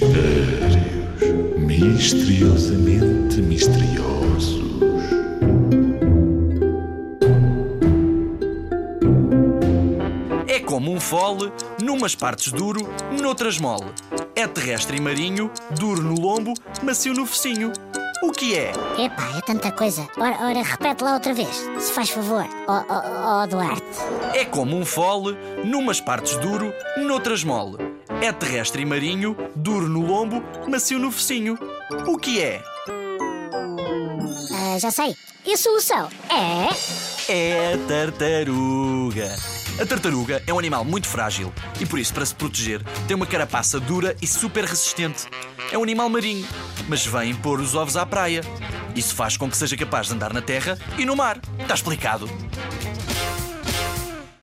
Mistérios misteriosamente misteriosos. É como um fole, numas partes duro, noutras mole. É terrestre e marinho, duro no lombo, macio no focinho. O que é? Epá, é tanta coisa. Ora, ora, repete lá outra vez, se faz favor, ó ó, ó, Duarte. É como um fole, numas partes duro, noutras mole. É terrestre e marinho, duro no lombo, macio no focinho. O que é? Ah, já sei. E a solução é. É a tartaruga. A tartaruga é um animal muito frágil e por isso, para se proteger, tem uma carapaça dura e super resistente. É um animal marinho, mas vem pôr os ovos à praia. Isso faz com que seja capaz de andar na terra e no mar. Está explicado?